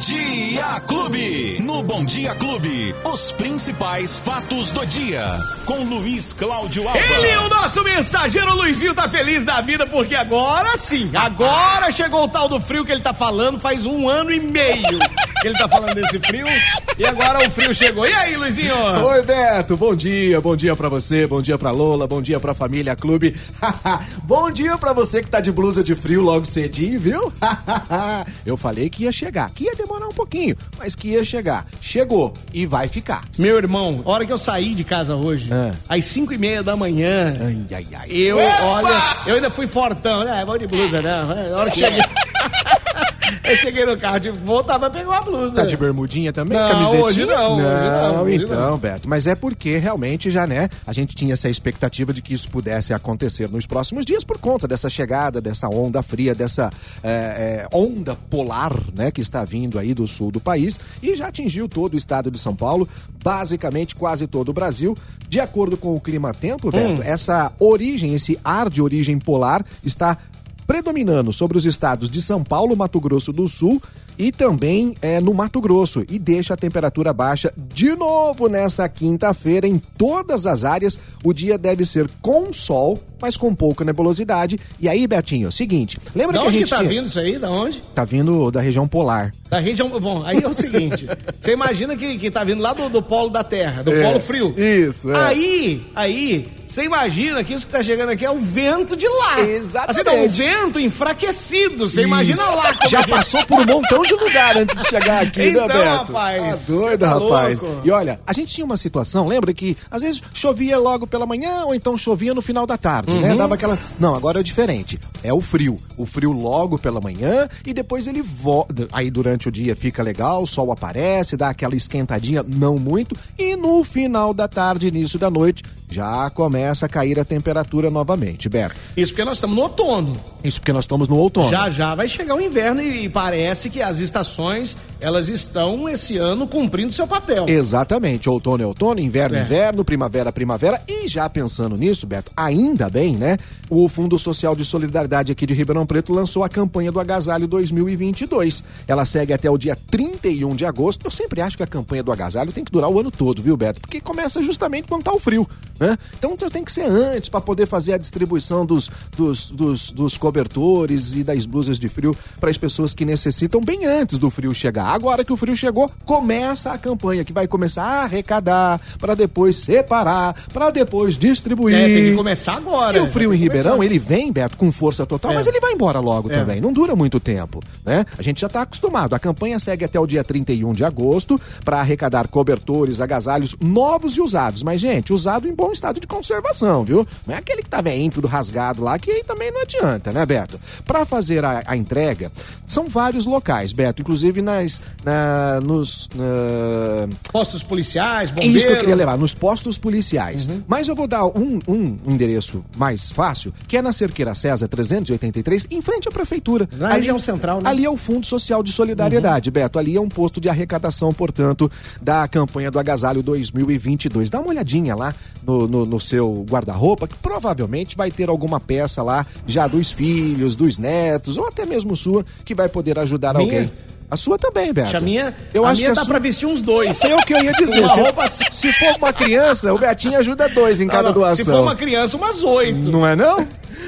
Dia Clube. No Bom Dia Clube, os principais fatos do dia. Com Luiz Cláudio Alba. Ele, o nosso mensageiro Luizinho, tá feliz da vida porque agora sim, agora chegou o tal do frio que ele tá falando faz um ano e meio que ele tá falando desse frio e agora o frio chegou. E aí, Luizinho? Oi, Beto, bom dia, bom dia pra você, bom dia pra Lola, bom dia pra família Clube. bom dia pra você que tá de blusa de frio logo cedinho, viu? Eu falei que ia chegar, que ia demorar um pouquinho, mas que ia chegar. Chegou e vai ficar. Meu irmão, a hora que eu saí de casa hoje, Ah. às 5 e meia da manhã, Ai, ai, ai. eu, olha, eu ainda fui fortão, né? Vou de blusa, né? A hora que cheguei. Eu cheguei no carro, de voltar pra pegar uma blusa. Tá de bermudinha também? Não, camisetinha? hoje não, hoje não, hoje então, não. Beto. Mas é porque realmente já, né, a gente tinha essa expectativa de que isso pudesse acontecer nos próximos dias por conta dessa chegada, dessa onda fria, dessa é, é, onda polar, né, que está vindo aí do sul do país e já atingiu todo o estado de São Paulo, basicamente quase todo o Brasil. De acordo com o clima-tempo, Hum. Beto, essa origem, esse ar de origem polar está predominando sobre os estados de São Paulo, Mato Grosso do Sul e também é, no Mato Grosso e deixa a temperatura baixa de novo nessa quinta-feira em todas as áreas. O dia deve ser com sol, mas com pouca nebulosidade. E aí, Betinho, é o seguinte, lembra Da que a onde gente que tá tinha... vindo isso aí? Da onde? Tá vindo da região polar. Da região. Bom, aí é o seguinte: você imagina que, que tá vindo lá do, do polo da Terra, do É, polo frio. isso, é. Aí, aí, você imagina que isso que tá chegando aqui é o vento de lá. Exatamente. Assim, não, o vento enfraquecido. Você imagina lá. Já é que- passou por um montão de lugar antes de chegar aqui, Então, né, Beto? rapaz, Tá doido, tá rapaz. louco. E olha, a gente tinha uma situação, lembra que às vezes chovia logo pela manhã ou então chovia no final da tarde, Uhum. né? Dava aquela. Não, agora é diferente. É o frio. O frio logo pela manhã e depois ele volta. Aí durante o dia fica legal, o sol aparece, dá aquela esquentadinha, não muito. E no final da tarde, início da noite, já começa a cair a temperatura novamente, Beto. Isso porque nós estamos no outono. Isso porque nós estamos no outono. Já já vai chegar o inverno e, e parece que as estações elas estão esse ano cumprindo seu papel. Exatamente, outono é outono, inverno É. inverno, primavera primavera. E já pensando nisso, Beto, ainda bem, né? O Fundo Social de Solidariedade aqui de Ribeirão Preto lançou a campanha do Agasalho 2022. Ela segue até o dia 31 de agosto. Eu sempre acho que a campanha do agasalho tem que durar o ano todo, viu, Beto? Porque começa justamente quando tá o frio, né? Então tem que ser antes para poder fazer a distribuição dos, dos, dos, dos cobertores e das blusas de frio para as pessoas que necessitam bem antes do frio chegar. Agora que o frio chegou, começa a campanha que vai começar a arrecadar para depois separar, para depois distribuir. É, tem que começar agora. E o frio Tem em Ribeirão, ele vem, Beto, com força total, É. mas ele vai embora logo É. também. Não dura muito tempo, né? A gente já está acostumado. A campanha segue até o dia 31 de agosto para arrecadar cobertores, agasalhos novos e usados. Mas, gente, usado em bom estado de conservação, viu? Não é aquele que tá veinho, tudo rasgado lá, que aí também não adianta, né, Beto? Para fazer a, a entrega, são vários locais, Beto, inclusive nas, na, nos... na- Postos policiais, é bombeiros. isso que eu queria levar, nos postos policiais. Uhum. Mas eu vou dar um, um endereço mais fácil, que é na Cerqueira César 383, em frente à prefeitura. Na região central, né? Uhum. Ali é o Fundo Social de Solidariedade, Beto. Ali é um posto de arrecadação, portanto, da campanha do Agasalho 2022. Dá uma olhadinha lá no, no, no seu guarda-roupa, que provavelmente vai ter alguma peça lá já dos filhos, dos netos, ou até mesmo sua, que vai poder ajudar Minha? alguém. A sua também, Beto. A minha, eu a acho minha que dá a sua... pra vestir uns dois. É o que eu ia dizer. Se, roupa- se for uma criança, o Betinho ajuda dois em cada Não, não, doação. Se for uma criança, umas oito. Não é não?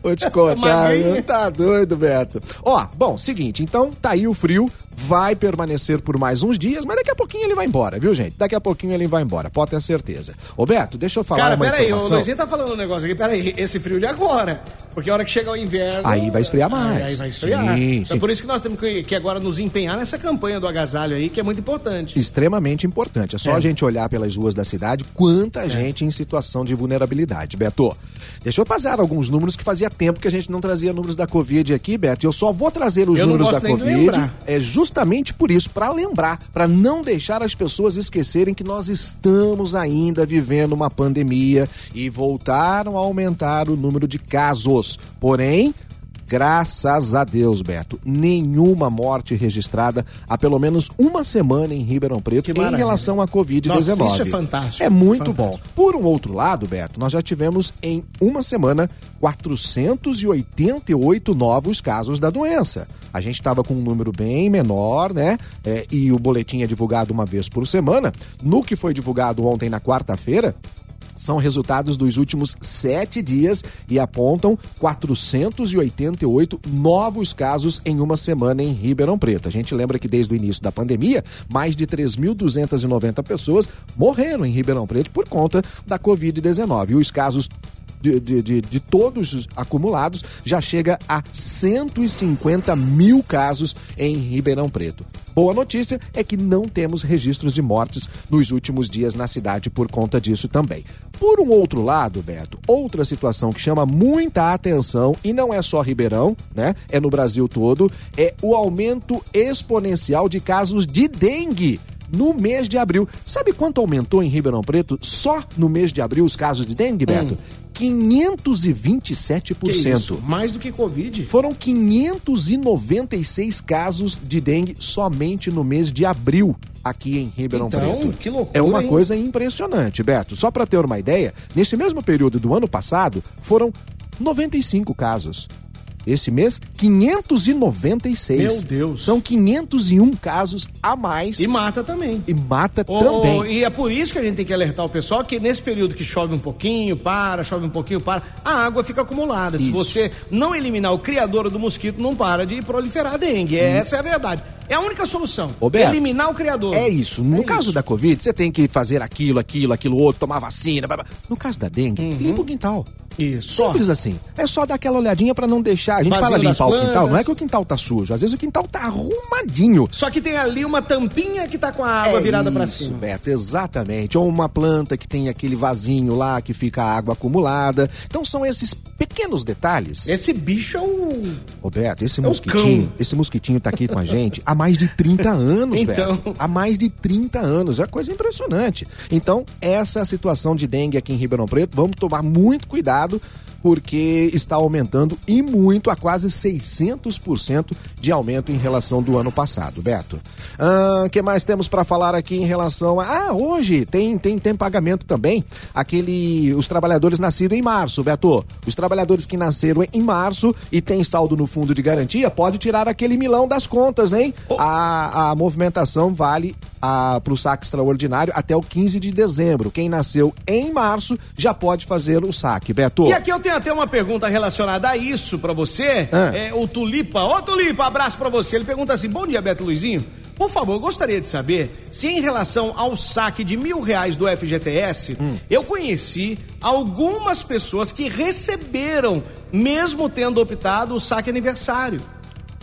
Vou te contar, tá doido, Beto. Ó, bom, seguinte, então tá aí o frio, vai permanecer por mais uns dias, mas daqui a pouquinho ele vai embora, viu, gente? Daqui a pouquinho ele vai embora, pode ter certeza. Ô, Beto, deixa eu falar Cara, uma peraí, o informação. Luizinho tá falando um negócio aqui, peraí, esse frio de agora. Porque a hora que chegar o inverno. Aí vai esfriar mais. Aí, aí vai esfriar. Sim, então sim. por isso que nós temos que, que agora nos empenhar nessa campanha do agasalho aí, que é muito importante. Extremamente importante. É só É. a gente olhar pelas ruas da cidade quanta gente em situação de vulnerabilidade. Beto, deixa eu passar alguns números que fazia tempo que a gente não trazia números da Covid aqui, Beto. Eu só vou trazer os Eu números da Covid. É justamente por isso, para lembrar, para não deixar as pessoas esquecerem que nós estamos ainda vivendo uma pandemia e voltaram a aumentar o número de casos. Porém, Graças a Deus, Beto, nenhuma morte registrada há pelo menos uma semana em Ribeirão Preto em relação à Covid-19. Nossa, isso é fantástico. É muito Fantástico. bom. Por um outro lado, Beto, nós já tivemos em uma semana 488 novos casos da doença. A gente estava com um número bem menor, né? É, e o boletim é divulgado uma vez por semana. No que foi divulgado ontem, na quarta-feira, são resultados dos últimos sete dias e apontam 488 novos casos em uma semana em Ribeirão Preto. A gente lembra que desde o início da pandemia, mais de 3.290 pessoas morreram em Ribeirão Preto por conta da Covid-19. E os casos de, de, de, de, todos acumulados já chega a 150 mil casos em Ribeirão Preto. Boa notícia é que não temos registros de mortes nos últimos dias na cidade por conta disso também. Por um outro lado, Beto, outra situação que chama muita atenção e não é só Ribeirão, né? É no Brasil todo, é o aumento exponencial de casos de dengue no mês de abril. Sabe quanto aumentou em Ribeirão Preto só no mês de abril os casos de dengue, Beto? Hum. 527%. Mais do que Covid? Foram 596 casos de dengue somente no mês de abril aqui em Ribeirão então, Preto. Que loucura, é uma hein? coisa impressionante, Beto. Só para ter uma ideia, nesse mesmo período do ano passado, foram 95 casos. Esse mês, 596. Meu Deus. São 501 casos a mais. E mata também. E mata Ô, também. ô, e é por isso que a gente tem que alertar o pessoal que nesse período que chove um pouquinho, para, chove um pouquinho, para, a água fica acumulada. Se Isso. você não eliminar o criador do mosquito, não para de proliferar a dengue. Essa é a verdade. É a única solução. Ô, Beto, eliminar o criador. É isso. No É caso isso. da Covid, você tem que fazer aquilo, aquilo, aquilo outro, tomar vacina. blá, blá. No caso da dengue, limpa o quintal. Isso. Simples assim. É só dar aquela olhadinha pra não deixar. A gente Vazio fala limpar o quintal, não é que o quintal tá sujo. Às vezes o quintal tá arrumadinho. Só que tem ali uma tampinha que tá com a água é virada isso, pra cima. Beto, exatamente. Ou uma planta que tem aquele vasinho lá que fica a água acumulada. Então são esses pequenos detalhes. Esse bicho é o. Ô Beto, esse É mosquitinho, esse mosquitinho tá aqui com a gente há mais de 30 anos, Então. Beto. Há mais de 30 anos. É coisa impressionante. Então, essa é a situação de dengue aqui em Ribeirão Preto. Vamos tomar muito cuidado porque está aumentando e muito, a quase 600% de aumento em relação do ano passado, Beto. O que mais temos para falar aqui em relação a... Ah, hoje tem, tem, tem pagamento também, aquele... Os trabalhadores nascidos em março, Beto. Os trabalhadores que nasceram em março e tem saldo no fundo de garantia, pode tirar aquele milão das contas, hein? A, a movimentação vale para o saque extraordinário até o 15 de dezembro. Quem nasceu em março já pode fazer o saque, Beto. E aqui eu tenho até uma pergunta relacionada a isso pra você. Ah. É, o Tulipa. Ô, Tulipa, abraço pra você. Ele pergunta assim: Bom dia, Beto Luizinho. Por favor, eu gostaria de saber se em relação ao saque de mil reais do FGTS, Hum. eu conheci algumas pessoas que receberam, mesmo tendo optado o saque aniversário.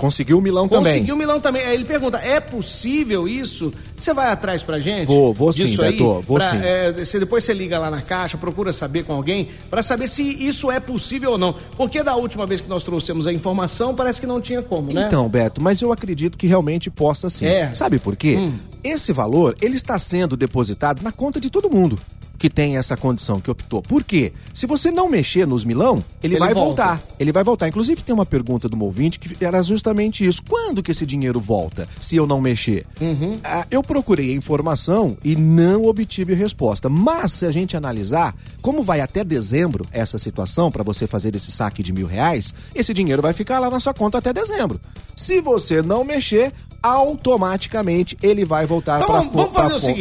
Conseguiu o milão também. Conseguiu o milão também. Aí ele pergunta: é possível isso? Você vai atrás pra gente? Vou, vou sim, aí? Beto, vou Pra, sim. é, você, depois você liga lá na caixa, procura saber com alguém, pra saber se isso é possível ou não. Porque da última vez que nós trouxemos a informação, parece que não tinha como, né? Então, Beto, mas eu acredito que realmente possa sim. É. Hum. Sabe por quê? Esse valor, ele está sendo depositado na conta de todo mundo que tem essa condição, que optou. Por quê? Se você não mexer nos milão, ele, Ele vai volta. voltar. Ele vai voltar. Inclusive, tem uma pergunta do ouvinte que era justamente isso. Quando que esse dinheiro volta, se eu não mexer? Uhum. Ah, eu procurei a informação e não obtive resposta. Mas, se a gente analisar, como vai até dezembro essa situação, para você fazer esse saque de mil reais, esse dinheiro vai ficar lá na sua conta até dezembro. Se você não mexer, automaticamente ele vai voltar Então para vamos, vamos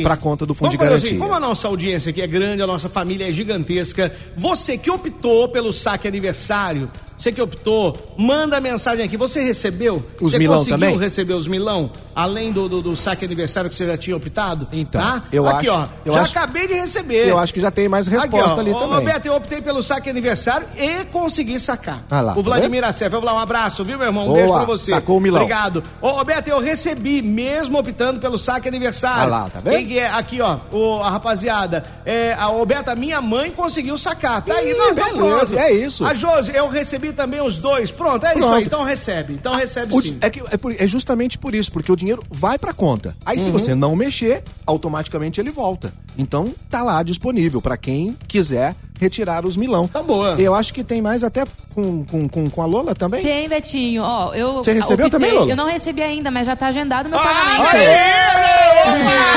a conta do fundo vamos de garantia. seguinte, como a nossa audiência aqui é grande, a nossa família é gigantesca, você que optou pelo saque aniversário, você que optou, manda mensagem aqui. Você recebeu? Os você milão conseguiu também? receber os milão? Além do, do, do saque aniversário que você já tinha optado? Então, tá? eu aqui, acho- ó. eu já acho- acabei de receber. Eu acho que já tem mais resposta Aqui, ali ó, também. Ô, Beto, eu optei pelo saque aniversário e consegui sacar. Ah lá, o tá Vladimir Acef, vamos lá, um abraço, viu, meu irmão? Um Boa, beijo pra você. sacou o milão. Obrigado. Ô, Beto, eu recebi, mesmo optando pelo saque aniversário. Ah lá, tá vendo? Quem que é? Aqui, ó, o, a rapaziada. É, a Roberta, minha mãe conseguiu sacar. Tá aí, Ih, não, então beleza, pronto. é isso. A Josi, eu recebi também os dois. Pronto, é isso Pronto. aí. Então recebe. Então recebe O sim. é, que- é por- é justamente por isso, porque o dinheiro vai pra conta. Aí Uhum. se você não mexer, automaticamente ele volta. Então tá lá disponível pra quem quiser retirar os milão. Tá boa. Eu acho que tem mais até com, com, com, com a Lola também. Tem, Betinho. Ó, eu. Você recebeu optei- também, Lola? Eu não recebi ainda, mas já tá agendado o meu Ah, pagamento. aê!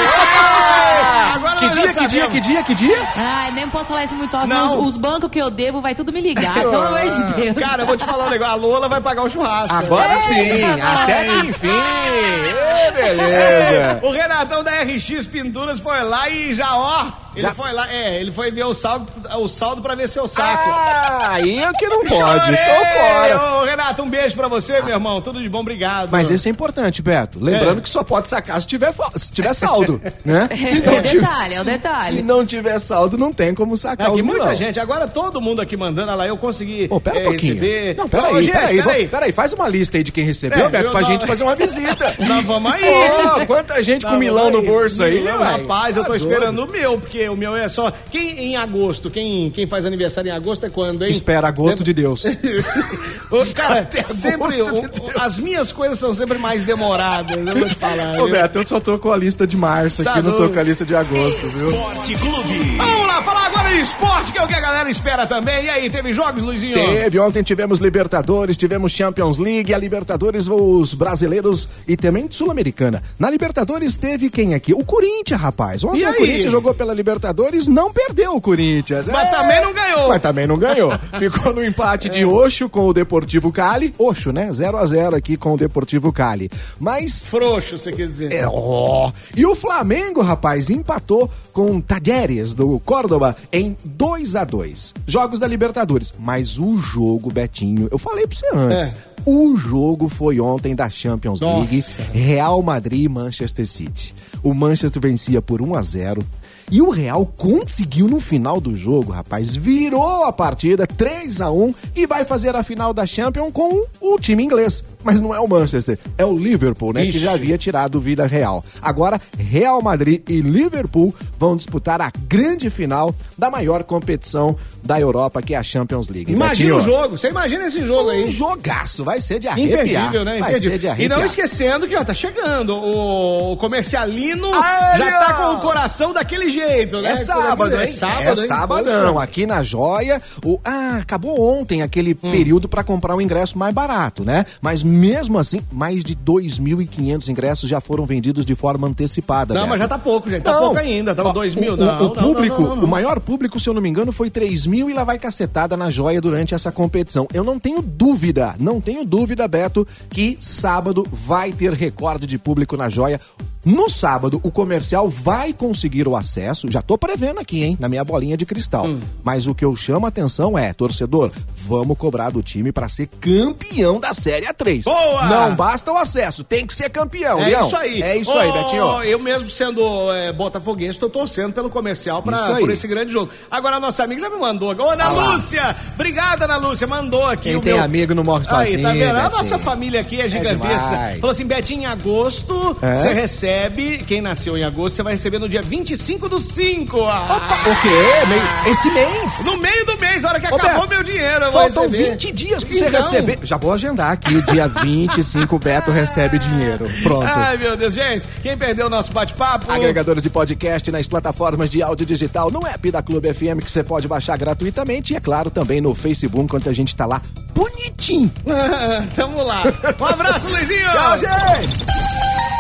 Agora Que nós já dia, que dia, que dia, que dia? Ai, nem posso falar isso muito alto, Não. senão os, os bancos que eu devo vai tudo me ligar, pelo amor de Deus. Cara, eu vou te falar um negócio. A Lola vai pagar o churrasco. Agora sim, até que enfim. Ê, beleza. O Renatão da RX Pinturas foi lá e já, ó. Ele Já- foi lá, é, ele foi ver o saldo, o saldo pra ver seu saco. Ah, aí é que não pode. Chorei! Tô fora. Ô, Renato, um beijo pra você, meu irmão. Tudo de bom, obrigado. Mas isso é importante, Beto. Lembrando É. que só pode sacar se tiver, se tiver saldo, né? Se É o detalhe, é o se- detalhe. Se não tiver saldo, não tem como sacar Aqui, os muita milão. gente, agora todo mundo aqui mandando, olha lá, eu consegui Pô, pera um é, pouquinho. receber. Não, peraí, peraí, peraí. vamos- peraí. Faz uma lista aí de quem recebeu, É, Beto, pra não- gente fazer uma visita. Nós vamos aí. Pô, quanta gente com Não, milão no bolso aí, ué. Rapaz, eu tô Tá esperando o meu, porque o meu é só. Quem em agosto? Quem, quem faz aniversário em agosto é quando, hein? Espera agosto de Deus. Cara, Até sempre. as minhas coisas são sempre mais demoradas, eu vou te falar. Ô? Beto, eu só tô com a lista de março Tá aqui, não tô com a lista de agosto, viu? Esporte Clube. Lá, falar agora de esporte, que é o que a galera espera também. E aí, teve jogos, Luizinho? Teve, ontem tivemos Libertadores, tivemos Champions League, a Libertadores, os brasileiros e também Sul-Americana. Na Libertadores teve quem aqui? O Corinthians, rapaz. Ontem o? Corinthians jogou pela Libertadores, não perdeu o Corinthians. Mas É. também não ganhou. Mas também não ganhou. Ficou no empate de Oxo com o Deportivo Cali. Oxo, né? 0 a 0 aqui com o Deportivo Cali. Mas Frouxo, você quer dizer. é, ó. E o Flamengo, rapaz, empatou com Tajeres do Córdoba em 2 a 2 Jogos da Libertadores. Mas o jogo, Betinho, eu falei pra você antes. É. O jogo foi ontem da Champions Nossa. League, Real Madrid e Manchester City. O Manchester vencia por 1 a 0 e o Real conseguiu no final do jogo, rapaz, virou a partida 3 a 1 e vai fazer a final da Champions com o time inglês. Mas não é o Manchester, é o Liverpool, né? Que Ixi. já havia tirado vida real. Agora, Real Madrid e Liverpool vão disputar a grande final da maior competição da Europa, que é a Champions League. Imagina Betinho, o jogo, você imagina esse jogo aí. Um jogaço, vai ser de arrepiar. Imperdível, né? Vai Imperdível. ser de E arrepiar. não esquecendo que já tá chegando. O comercialino Ah, já tá com o coração daquele jeito, né? É sábado, É hein? sábado, é sabadão. Poxa. Aqui na Joia. O... Ah, acabou ontem aquele Hum. período pra comprar um ingresso mais barato, né? Mas mesmo assim, mais de 2.500 ingressos já foram vendidos de forma antecipada. Não, Beto. mas já tá pouco, gente. Tá Não. pouco ainda. Tava Ó, 2 mil. o- Não, o, o público, não, não. o maior público, se eu não me engano, foi 3 mil e lá vai cacetada na joia durante essa competição. Eu não tenho dúvida, não tenho dúvida, Beto, que sábado vai ter recorde de público na joia. No sábado, o comercial vai conseguir o acesso. Já tô prevendo aqui, hein, na minha bolinha de cristal. Hum. Mas o que eu chamo a atenção é, torcedor, vamos cobrar do time pra ser campeão da Série A3. Boa! Não basta o acesso, tem que ser campeão, É Leão. isso aí. É isso Ô, aí, Betinho. Eu mesmo sendo é, botafoguense, tô torcendo pelo comercial pra, Isso aí. por esse grande jogo. Agora, a nossa amiga já me mandou. Ô, Ana. Lúcia! Obrigada, Ana Lúcia. Mandou aqui Quem o tem meu... amigo não morre Aí, sozinho, tá vendo? A Betinho. nossa família aqui é gigantesca. demais. Falou assim, Betinho, em agosto, É? você recebe... Quem nasceu em agosto, você vai receber no dia 25 do 5. Ah, Opa, o quê? Meio- Esse mês? No meio do mês, a hora que Ô, acabou Beto, meu dinheiro, Faltam receber. 20 dias pra você Então. receber. Já vou agendar aqui, dia 25, o Beto recebe dinheiro. Pronto. Ai, meu Deus, gente. Quem perdeu o nosso bate-papo... Agregadores de podcast nas plataformas de áudio digital, no app da Clube FM que você pode baixar gratuitamente e, é claro, também no Facebook, enquanto a gente tá lá bonitinho. Tamo lá. Um abraço, Luizinho. Tchau, gente!